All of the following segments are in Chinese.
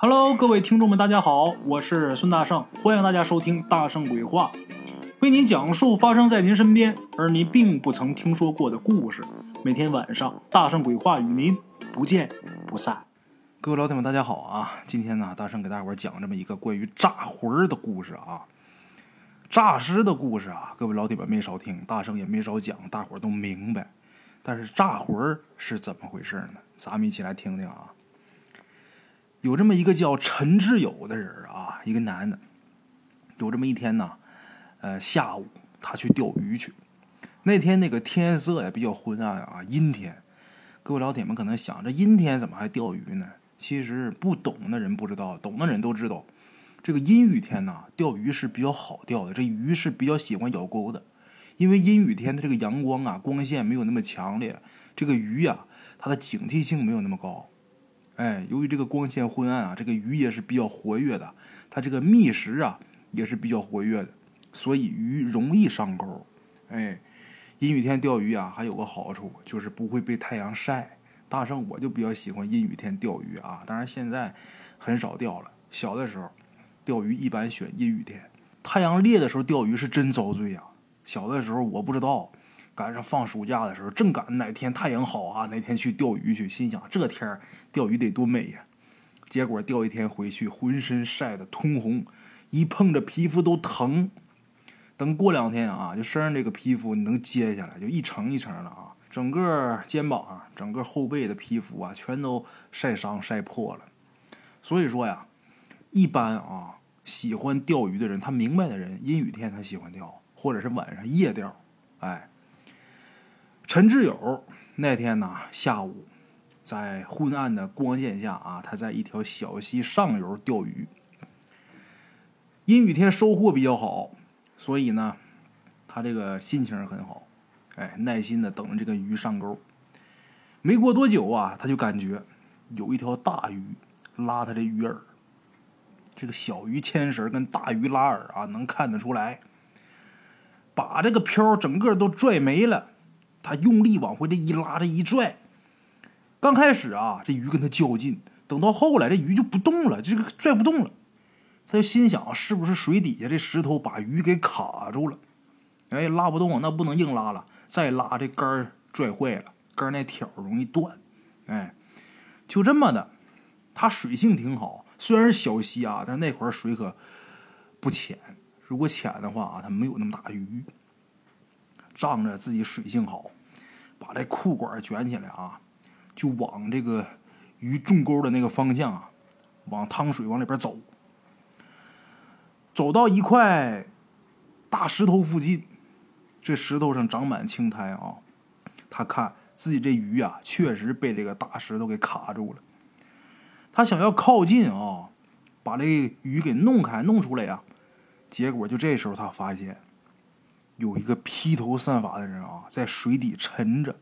Hello，各位听众们，大家好，我是孙大圣，欢迎大家收听《大圣鬼话》，为您讲述发生在您身边而您并不曾听说过的故事。每天晚上，《大圣鬼话》与您不见不散。各位老铁们，大家好啊！今天呢，大圣给大伙讲这么一个关于炸魂儿的故事啊。诈尸的故事啊，各位老铁们没少听，大圣也没少讲，大伙儿都明白。但是炸魂儿是怎么回事呢？咱们一起来听听啊。有这么一个叫陈志友的人啊，一个男的。有这么一天呢，呃，下午他去钓鱼去。那天那个天色也比较昏暗啊，阴天。各位老铁们可能想，这阴天怎么还钓鱼呢？其实不懂的人不知道，懂的人都知道。这个阴雨天呐，钓鱼是比较好钓的。这鱼是比较喜欢咬钩的，因为阴雨天的这个阳光啊，光线没有那么强烈，这个鱼呀，它的警惕性没有那么高。哎，由于这个光线昏暗啊，这个鱼也是比较活跃的，它这个觅食啊也是比较活跃的，所以鱼容易上钩。哎，阴雨天钓鱼啊，还有个好处就是不会被太阳晒。大圣我就比较喜欢阴雨天钓鱼啊，当然现在很少钓了。小的时候钓鱼一般选阴雨天，太阳烈的时候钓鱼是真遭罪呀。小的时候我不知道。赶上放暑假的时候，正赶哪天太阳好啊，哪天去钓鱼去。心想这天钓鱼得多美呀！结果钓一天回去，浑身晒得通红，一碰着皮肤都疼。等过两天啊，就身上这个皮肤你能揭下来，就一层一层的啊，整个肩膀啊、整个后背的皮肤啊，全都晒伤晒破了。所以说呀，一般啊，喜欢钓鱼的人，他明白的人，阴雨天他喜欢钓，或者是晚上夜钓，哎。陈志友那天呢下午，在昏暗的光线下啊，他在一条小溪上游钓鱼。阴雨天收获比较好，所以呢，他这个心情很好，哎，耐心的等着这个鱼上钩。没过多久啊，他就感觉有一条大鱼拉他的鱼饵。这个小鱼牵绳跟大鱼拉饵啊，能看得出来，把这个漂整个都拽没了。他用力往回这一拉，这一拽，刚开始啊，这鱼跟他较劲，等到后来，这鱼就不动了，这个拽不动了。他就心想，是不是水底下这石头把鱼给卡住了？哎，拉不动，那不能硬拉了，再拉这杆拽坏了，杆那条容易断。哎，就这么的，他水性挺好，虽然是小溪啊，但那块水可不浅。如果浅的话啊，它没有那么大鱼。仗着自己水性好，把这裤管卷起来啊，就往这个鱼中钩的那个方向啊，往汤水往里边走。走到一块大石头附近，这石头上长满青苔啊，他看自己这鱼啊，确实被这个大石头给卡住了。他想要靠近啊，把这鱼给弄开、弄出来呀，结果就这时候他发现。有一个披头散发的人啊，在水底沉着，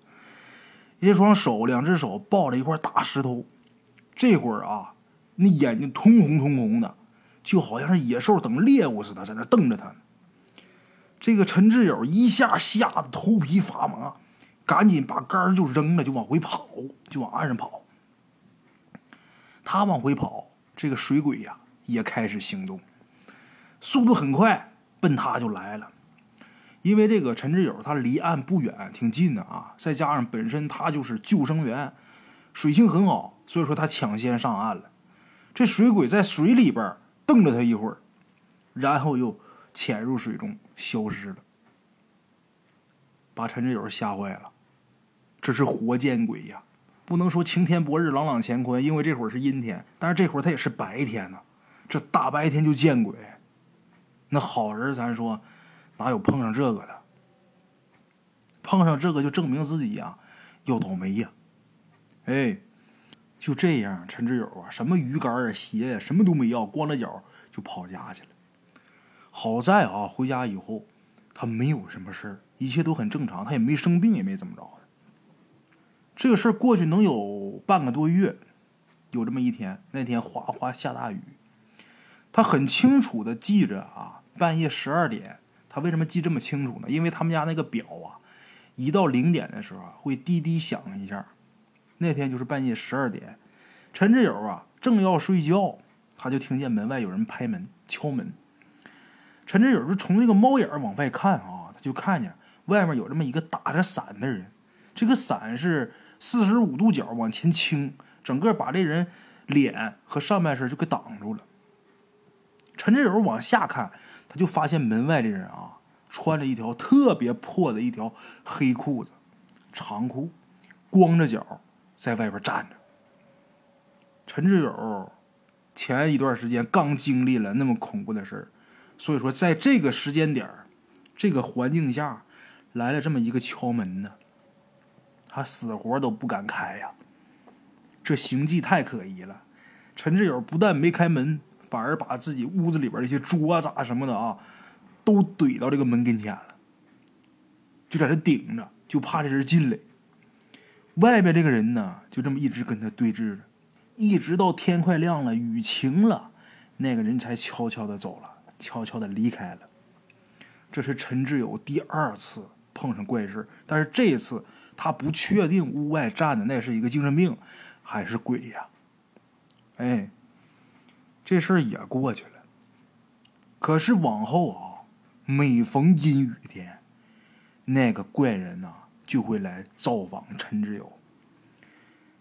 一双手，两只手抱着一块大石头，这会儿啊，那眼睛通红通红的，就好像是野兽等猎物似的，在那瞪着他。这个陈志友一下吓得头皮发麻，赶紧把杆就扔了，就往回跑，就往岸上跑。他往回跑，这个水鬼呀也开始行动，速度很快，奔他就来了。因为这个陈志友他离岸不远，挺近的啊，再加上本身他就是救生员，水性很好，所以说他抢先上岸了。这水鬼在水里边瞪了他一会儿，然后又潜入水中消失了，把陈志友吓坏了。这是活见鬼呀！不能说晴天博日朗朗乾坤，因为这会儿是阴天，但是这会儿他也是白天呢。这大白天就见鬼，那好人咱说。哪有碰上这个的？碰上这个就证明自己呀，要倒霉呀！哎，就这样，陈志友啊，什么鱼竿啊、鞋呀，什么都没要，光着脚就跑家去了。好在啊，回家以后他没有什么事儿，一切都很正常，他也没生病，也没怎么着的。这个事儿过去能有半个多月，有这么一天，那天哗哗下大雨，他很清楚的记着啊，半夜十二点。他为什么记这么清楚呢？因为他们家那个表啊，一到零点的时候会滴滴响一下。那天就是半夜十二点，陈志友啊正要睡觉，他就听见门外有人拍门、敲门。陈志友就从那个猫眼往外看啊，他就看见外面有这么一个打着伞的人，这个伞是四十五度角往前倾，整个把这人脸和上半身就给挡住了。陈志友往下看，他就发现门外这人啊，穿着一条特别破的一条黑裤子、长裤，光着脚在外边站着。陈志友前一段时间刚经历了那么恐怖的事。所以说，在这个时间点这个环境下，来了这么一个敲门呢，他死活都不敢开呀。这行迹太可疑了。陈志友不但没开门，反而把自己屋子里边这些桌子什么的啊，都怼到这个门跟前了，就在这顶着，就怕这人进来。外边这个人呢，就这么一直跟他对峙着，一直到天快亮了，雨晴了，那个人才悄悄的走了。悄悄的离开了。这是陈志友第二次碰上怪事但是这次他不确定屋外站的那是一个精神病还是鬼呀？哎，这事儿也过去了。可是往后啊，每逢阴雨天，那个怪人呐就会来造访陈志友。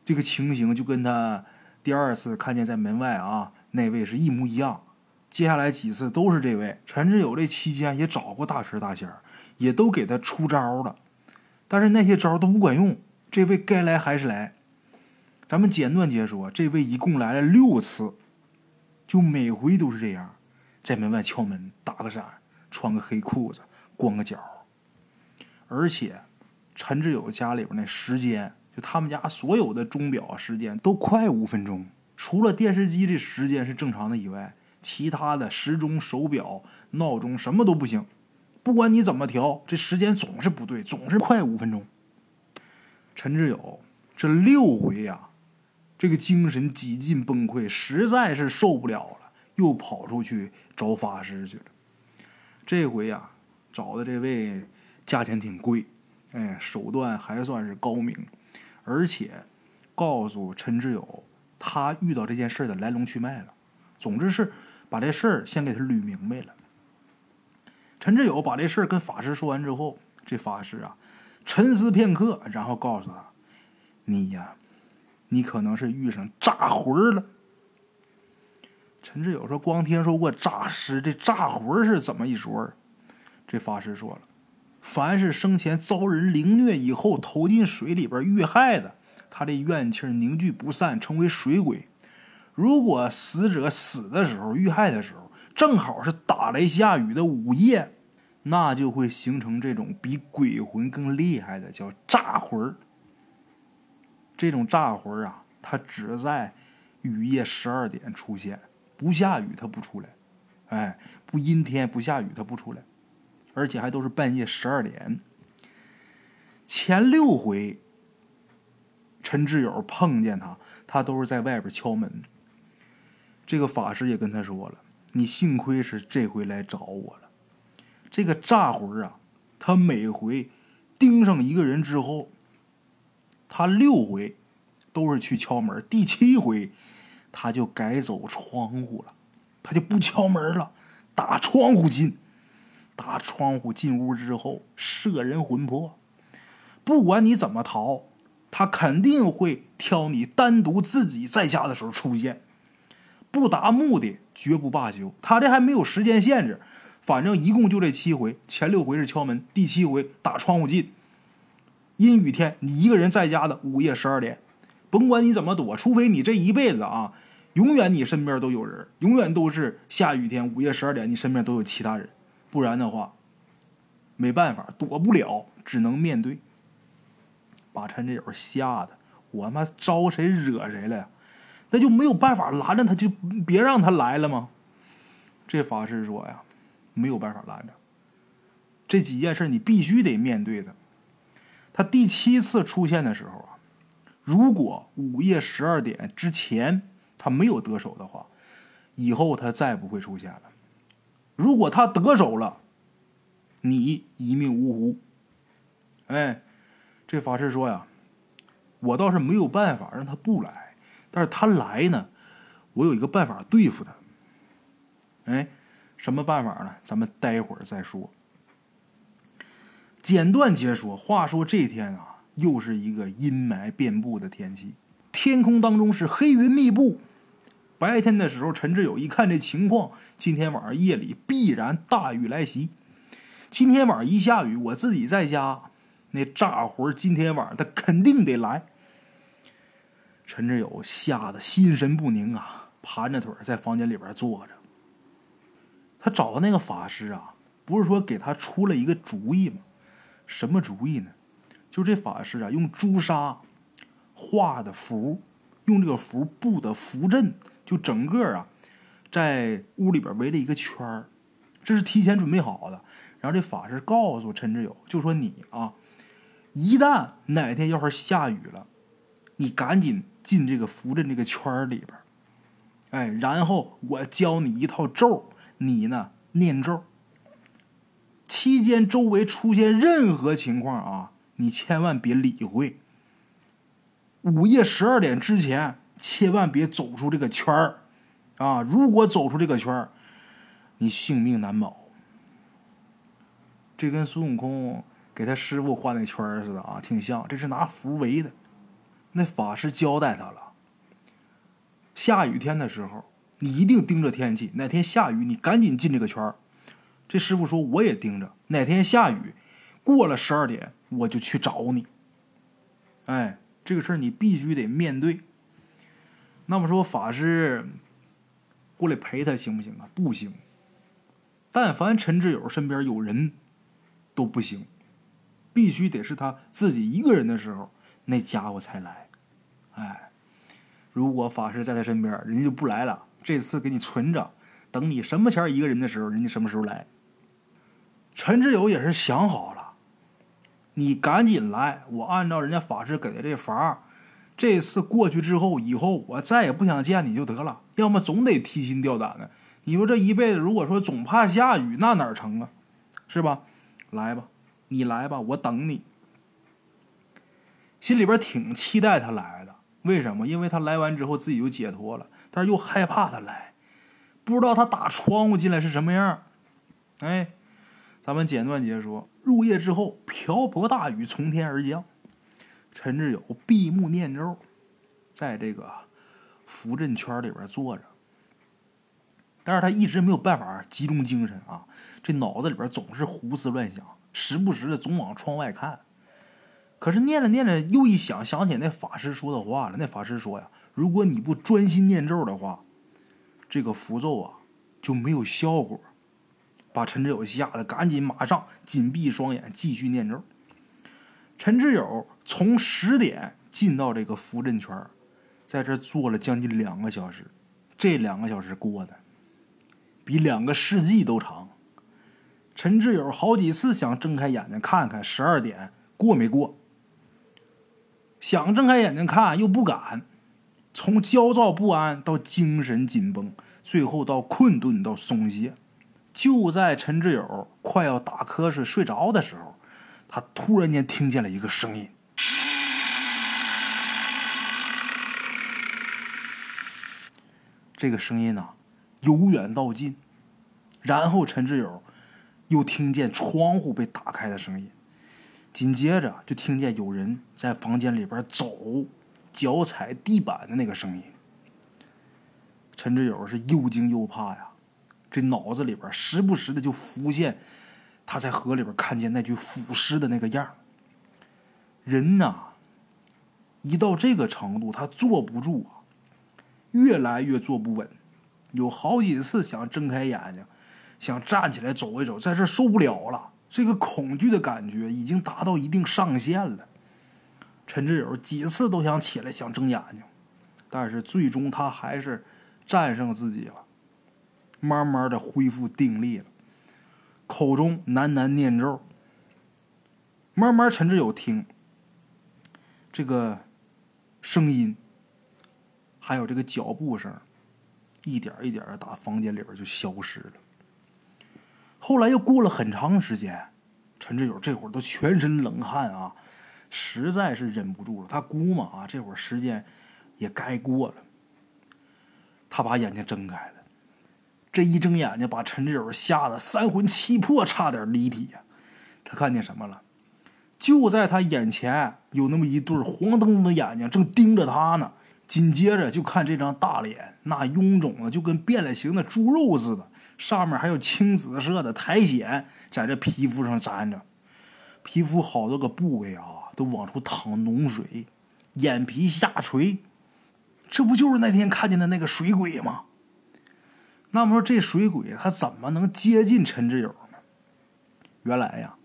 这个情形就跟他第二次看见在门外啊那位是一模一样。接下来几次都是这位陈志友，这期间也找过大师大仙也都给他出招了，但是那些招都不管用。这位该来还是来。咱们简短解说，这位一共来了六次，就每回都是这样，在门外敲门，打个伞，穿个黑裤子，光个脚。而且，陈志友家里边那时间，就他们家所有的钟表时间都快五分钟，除了电视机的时间是正常的以外。其他的时钟、手表、闹钟什么都不行，不管你怎么调，这时间总是不对，总是快五分钟。陈志友这六回呀，这个精神几近崩溃，实在是受不了了，又跑出去找法师去了。这回呀，找的这位价钱挺贵，哎，手段还算是高明，而且告诉陈志友他遇到这件事的来龙去脉了。总之是。把这事儿先给他捋明白了。陈志友把这事儿跟法师说完之后，这法师啊沉思片刻，然后告诉他：“你呀，你可能是遇上诈魂了。”陈志友说：“光听说过诈尸，这诈魂是怎么一说？”这法师说了：“凡是生前遭人凌虐以后投进水里边遇害的，他的怨气凝聚不散，成为水鬼。”如果死者死的时候遇害的时候正好是打雷下雨的午夜，那就会形成这种比鬼魂更厉害的叫诈魂儿这种诈魂啊，它只在雨夜十二点出现，不下雨它不出来，哎，不阴天不下雨它不出来，而且还都是半夜十二点。前六回，陈志友碰见他，他都是在外边敲门。这个法师也跟他说了：“你幸亏是这回来找我了。这个诈魂啊，他每回盯上一个人之后，他六回都是去敲门，第七回他就改走窗户了，他就不敲门了，打窗户进。打窗户进屋之后，摄人魂魄，不管你怎么逃，他肯定会挑你单独自己在家的时候出现。”不达目的绝不罢休。他这还没有时间限制，反正一共就这七回，前六回是敲门，第七回打窗户进。阴雨天，你一个人在家的午夜十二点，甭管你怎么躲，除非你这一辈子啊，永远你身边都有人，永远都是下雨天午夜十二点，你身边都有其他人，不然的话，没办法，躲不了，只能面对。把陈这友吓得，我他妈招谁惹谁了呀？那就没有办法拦着他，就别让他来了吗？这法师说呀，没有办法拦着。这几件事你必须得面对的。他第七次出现的时候啊，如果午夜十二点之前他没有得手的话，以后他再不会出现了。如果他得手了，你一命呜呼。哎，这法师说呀，我倒是没有办法让他不来。但是他来呢，我有一个办法对付他。哎，什么办法呢？咱们待会儿再说。简短解说，话说这天啊，又是一个阴霾遍布的天气，天空当中是黑云密布。白天的时候，陈志友一看这情况，今天晚上夜里必然大雨来袭。今天晚上一下雨，我自己在家，那炸魂今天晚上他肯定得来。陈志友吓得心神不宁啊，盘着腿在房间里边坐着。他找的那个法师啊，不是说给他出了一个主意吗？什么主意呢？就这法师啊，用朱砂画的符，用这个符布的符阵，就整个啊，在屋里边围了一个圈儿，这是提前准备好的。然后这法师告诉陈志友，就说你啊，一旦哪天要是下雨了，你赶紧进这个符阵这个圈儿里边，哎，然后我教你一套咒，你呢念咒。期间周围出现任何情况啊，你千万别理会。午夜十二点之前，千万别走出这个圈儿，啊！如果走出这个圈儿，你性命难保。这跟孙悟空给他师傅画那圈儿似的啊，挺像。这是拿符围的。那法师交代他了：下雨天的时候，你一定盯着天气，哪天下雨，你赶紧进这个圈儿。这师傅说：“我也盯着，哪天下雨，过了十二点，我就去找你。哎，这个事儿你必须得面对。那么说，法师过来陪他行不行啊？不行。但凡陈志友身边有人，都不行，必须得是他自己一个人的时候，那家伙才来。哎，如果法师在他身边，人家就不来了。这次给你存着，等你什么前一个人的时候，人家什么时候来。”陈志友也是想好了，你赶紧来，我按照人家法师给的这法这次过去之后，以后我再也不想见你就得了。要么总得提心吊胆的。你说这一辈子，如果说总怕下雨，那哪成啊？是吧？来吧，你来吧，我等你。心里边挺期待他来的，为什么？因为他来完之后自己就解脱了，但是又害怕他来，不知道他打窗户进来是什么样。哎。咱们简短解说：入夜之后，瓢泼大雨从天而降。陈志友闭目念咒，在这个符阵圈里边坐着。但是他一直没有办法集中精神啊，这脑子里边总是胡思乱想，时不时的总往窗外看。可是念着念着，又一想，想起那法师说的话了。那法师说呀：“如果你不专心念咒的话，这个符咒啊就没有效果。”把陈志友吓得赶紧马上紧闭双眼继续念咒。陈志友从十点进到这个符阵圈，在这坐了将近两个小时，这两个小时过的比两个世纪都长。陈志友好几次想睁开眼睛看看十二点过没过，想睁开眼睛看又不敢，从焦躁不安到精神紧绷，最后到困顿到松懈。就在陈志友快要打瞌睡睡着的时候，他突然间听见了一个声音。这个声音呢，由远到近，然后陈志友又听见窗户被打开的声音，紧接着就听见有人在房间里边走，脚踩地板的那个声音。陈志友是又惊又怕呀。这脑子里边时不时的就浮现他在河里边看见那具腐尸的那个样人呐，一到这个程度，他坐不住啊，越来越坐不稳，有好几次想睁开眼睛，想站起来走一走，在这受不了了。这个恐惧的感觉已经达到一定上限了。陈志友几次都想起来想睁眼睛，但是最终他还是战胜自己了。慢慢的恢复定力了，口中喃喃念咒。慢慢，陈志友听这个声音，还有这个脚步声，一点一点的打房间里边就消失了。后来又过了很长时间，陈志友这会儿都全身冷汗啊，实在是忍不住了。他估摸啊，这会儿时间也该过了。他把眼睛睁开了。这一睁眼睛，把陈志友吓得三魂七魄，差点离体呀！他看见什么了？就在他眼前有那么一对黄澄澄的眼睛，正盯着他呢。紧接着就看这张大脸，那臃肿的就跟变了形的猪肉似的，上面还有青紫色的苔藓在这皮肤上粘着，皮肤好多个部位啊都往出淌脓水，眼皮下垂，这不就是那天看见的那个水鬼吗？那么说这水鬼他怎么能接近陈志友呢？原来呀，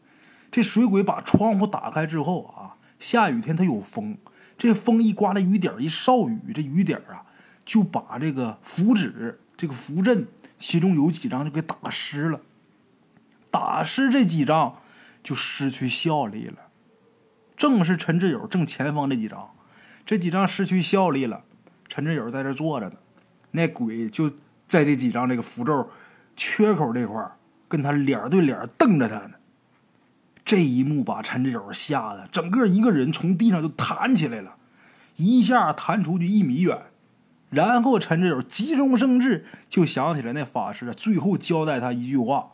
这水鬼把窗户打开之后啊，下雨天他有风。这风一刮，那雨点一少雨，这雨点啊，就把这个符纸、这个符阵，其中有几张就给打湿了。打湿这几张就失去效力了。正是陈志友正前方这几张，这几张失去效力了。陈志友在这坐着呢，那鬼就在这几张这个符咒缺口这块跟他脸对脸瞪着他呢。这一幕把陈志友吓得整个一个人从地上就弹起来了，一下弹出去一米远。然后陈志友急中生智，就想起来那法师最后交代他一句话，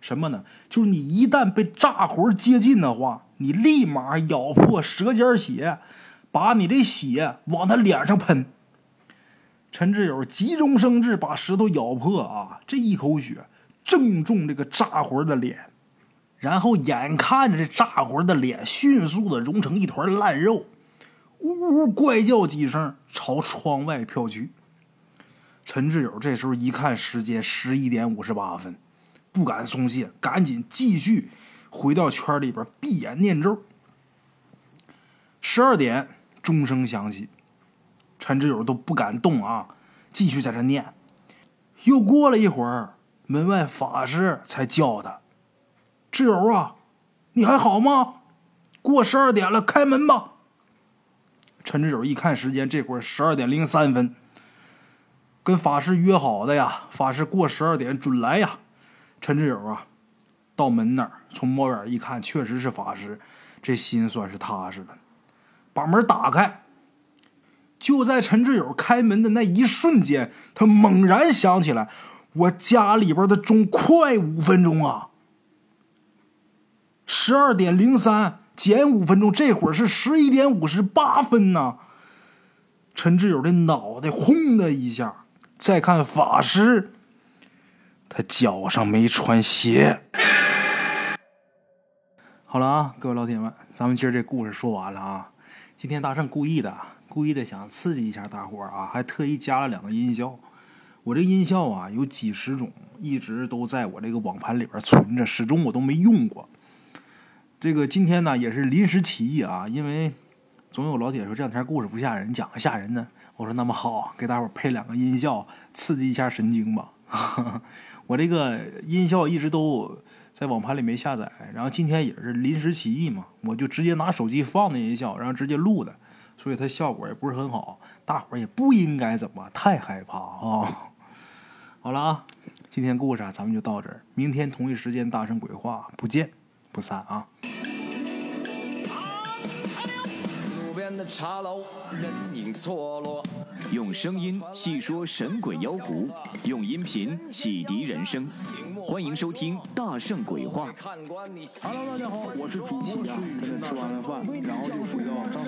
什么呢？就是你一旦被炸魂接近的话，你立马咬破舌尖血，把你这血往他脸上喷。陈志友急中生智，把石头咬破啊，这一口血正中这个炸魂的脸。然后眼看着这炸魂的脸迅速的融成一团烂肉，呜呜怪叫几声，朝窗外飘去。陈志友这时候一看时间，十一点五十八分，不敢松懈，赶紧继续回到圈里边闭眼念咒。十二点钟声响起，陈志友都不敢动啊，继续在这念。又过了一会儿，门外法师才叫他。挚友啊，你还好吗？过十二点了，开门吧。陈志友一看时间，这会儿十二点零三分，跟法师约好的呀。法师过十二点准来呀。陈志友啊，到门那儿，从猫眼一看，确实是法师，这心算是踏实了。把门打开，就在陈志友开门的那一瞬间，他猛然想起来，我家里边的钟快五分钟啊。十二点零三减五分钟，这会儿是十一点五十八分呢。陈志友的脑袋轰的一下，再看法师，他脚上没穿鞋。好了啊，各位老铁们，咱们今儿这故事说完了啊。今天大圣故意的，故意的想刺激一下大伙儿啊，还特意加了两个音效。我这音效啊有几十种，一直都在我这个网盘里边存着，始终我都没用过。这个今天呢也是临时起意啊，因为总有老铁说这两天故事不吓人，讲个吓人的。我说那么好，给大伙配两个音效，刺激一下神经吧。我这个音效一直都在网盘里没下载，然后今天也是临时起意嘛，我就直接拿手机放的音效，然后直接录的，所以它效果也不是很好，大伙儿也不应该怎么太害怕啊。好了啊，今天故事啊咱们就到这儿，明天同一时间大圣鬼话不见。不散啊！的茶楼，人影错落用声音细说神鬼妖狐，用音频启迪人生。欢迎收听《大圣鬼话》。Hello，大家好，我是主播孙宇。吃完了饭，然后就回到自